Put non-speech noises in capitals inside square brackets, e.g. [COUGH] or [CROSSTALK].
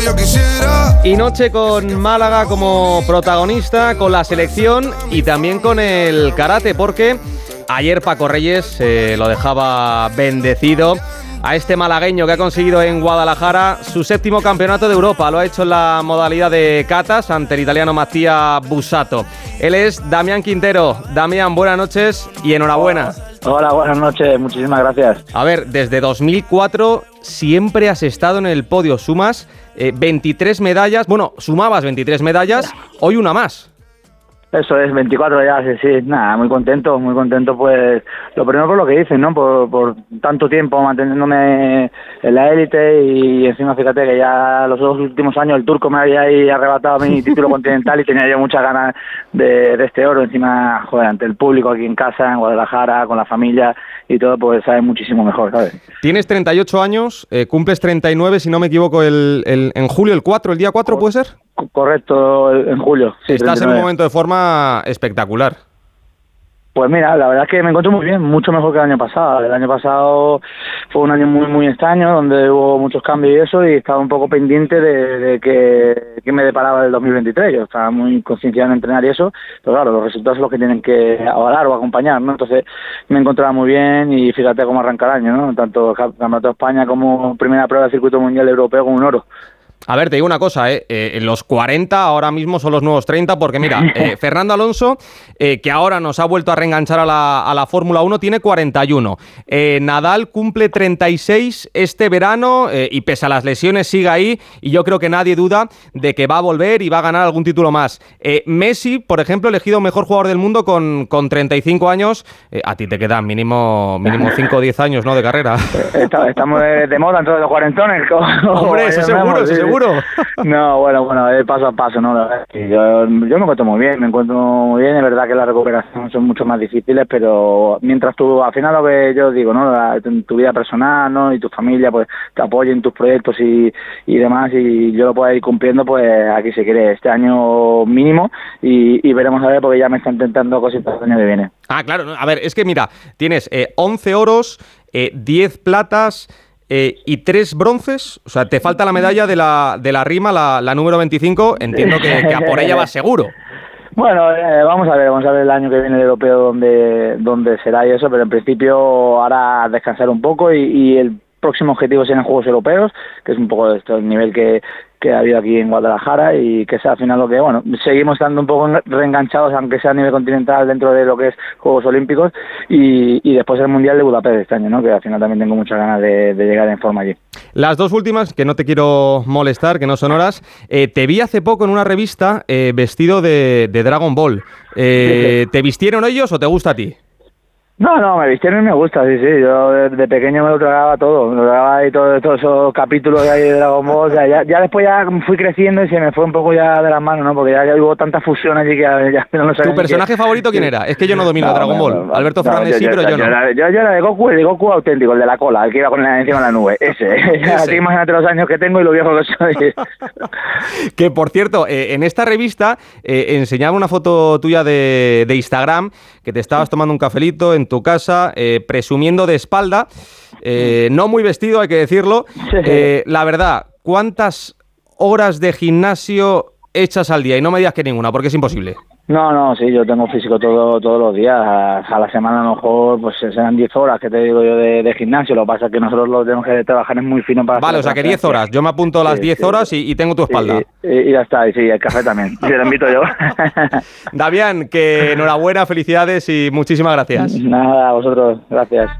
yo quisiera. Y noche con Málaga como protagonista, con la selección y también con el karate, porque ayer Paco Reyes eh, lo dejaba bendecido a este malagueño que ha conseguido en Guadalajara su séptimo campeonato de Europa. Lo ha hecho en la modalidad de catas ante el italiano Mattia Busato. Él es Damián Quintero. Damián, buenas noches y enhorabuena. Hola, buenas noches, muchísimas gracias. A ver, desde 2004 siempre has estado en el podio. Sumas 23 eh, medallas, bueno, sumabas 23 medallas, hoy una más. Eso es, 24 ya, sí, sí, nada, muy contento, muy contento, pues, lo primero por lo que dicen, ¿no? Por, por tanto tiempo manteniéndome en la élite y encima fíjate que ya los dos últimos años el turco me había ahí arrebatado mi [LAUGHS] título continental y tenía yo muchas ganas de, de este oro, encima, joder, ante el público aquí en casa, en Guadalajara, con la familia y todo, pues sabe muchísimo mejor, ¿sabes? Tienes 38 años, eh, cumples 39, si no me equivoco, el, el, en julio, el 4, el día 4, ¿puede ser? Correcto, en julio. Sí, Estás en un momento de forma espectacular. Pues mira, la verdad es que me encuentro muy bien, mucho mejor que el año pasado. El año pasado fue un año muy muy extraño, donde hubo muchos cambios y eso, y estaba un poco pendiente de, que, me deparaba el 2023. Yo estaba muy concienciado en entrenar y eso, pero claro, los resultados son los que tienen que avalar o acompañar, ¿no? Entonces me encontraba muy bien y fíjate cómo arranca el año, ¿no? Tanto Campeonato de España como primera prueba del circuito mundial europeo con un oro. A ver, te digo una cosa, ¿eh? eh los 40 ahora mismo son los nuevos 30, porque mira, [LAUGHS] eh, Fernando Alonso, que ahora nos ha vuelto a reenganchar a la, a la Fórmula 1, tiene 41. Nadal cumple 36 este verano y pese a las lesiones sigue ahí y yo creo que nadie duda de que va a volver y va a ganar algún título más. Messi, por ejemplo, elegido mejor jugador del mundo con, con 35 años. a ti te quedan mínimo, mínimo [LAUGHS] 5 o 10 años ¿no? de carrera. Estamos de, moda en todos los cuarentones. [LAUGHS] Hombre, eso seguro, eso seguro. [LAUGHS] No, bueno, bueno, es paso a paso, ¿no? Yo, yo me encuentro muy bien, me encuentro muy bien, es verdad que la recuperación son mucho más difíciles, pero mientras tú, al final lo que yo digo, ¿no? tu vida personal, ¿no? Y tu familia, pues te apoyen tus proyectos y, y demás, y yo lo puedo ir cumpliendo, pues aquí se quiere, este año mínimo, y, veremos a ver, porque ya me están intentando cositas el año que viene. Ah, claro, a ver, es que mira, tienes eh, 11 oros, eh, 10 platas, eh, y tres bronces. O sea, te falta la medalla de la, de la rima, la, la número 25. Entiendo que, a por ella vas seguro. Bueno, eh, vamos a ver, vamos a ver el año que viene el europeo donde, donde será y eso, pero en principio ahora descansar un poco y, y el próximo objetivo serán Juegos Europeos, que es un poco esto, el nivel que, que ha habido aquí en Guadalajara y que sea al final lo que, bueno, seguimos estando un poco reenganchados, aunque sea a nivel continental, dentro de lo que es Juegos Olímpicos y, y después el Mundial de Budapest este año, ¿no? Que al final también tengo muchas ganas de, llegar en forma allí. Las dos últimas, que no te quiero molestar, que no son horas, eh, te vi hace poco en una revista eh, vestido de, de, Dragon Ball. Eh, ¿Te vistieron ellos o te gusta a ti? No, no, me vistieron y me gusta, sí, sí. Yo de, pequeño me lo tragaba todo. Me lo tragaba ahí todos esos capítulos de, ahí de Dragon Ball. O sea, ya, ya, después ya fui creciendo y se me fue un poco ya de las manos, ¿no? Porque ya, ya hubo tanta fusión allí que ya, no lo sabía. ¿Tu personaje favorito quién era? Es que yo no domino Dragon Ball. Alberto Fernández sí, pero yo, no. Yo, yo, era de Goku, el de Goku auténtico, el de la cola, el que iba con la, encima de la nube. Ese. [LAUGHS] [LAUGHS] Así imagínate los años que tengo y lo viejo que soy. [LAUGHS] que, por cierto, eh, en esta revista eh, enseñaba una foto tuya de, de Instagram que te estabas tomando un cafelito en tu casa eh, presumiendo de espalda, eh, no muy vestido, hay que decirlo. Eh, la verdad, ¿cuántas horas de gimnasio echas al día? Y no me digas que ninguna, porque es imposible. No, no, sí, yo tengo físico todo, todos los días. A, la semana a lo mejor pues serán 10 horas, que te digo yo, de, gimnasio. Lo que pasa es que nosotros lo tenemos que trabajar es muy fino para... Vale, o sea que 10 horas. Yo me apunto las 10 horas y, tengo tu espalda. y, ya está, y sí, el café también. [LAUGHS] Te lo invito yo. [LAUGHS] Davián, que enhorabuena, felicidades y muchísimas gracias. Nada, a vosotros. Gracias.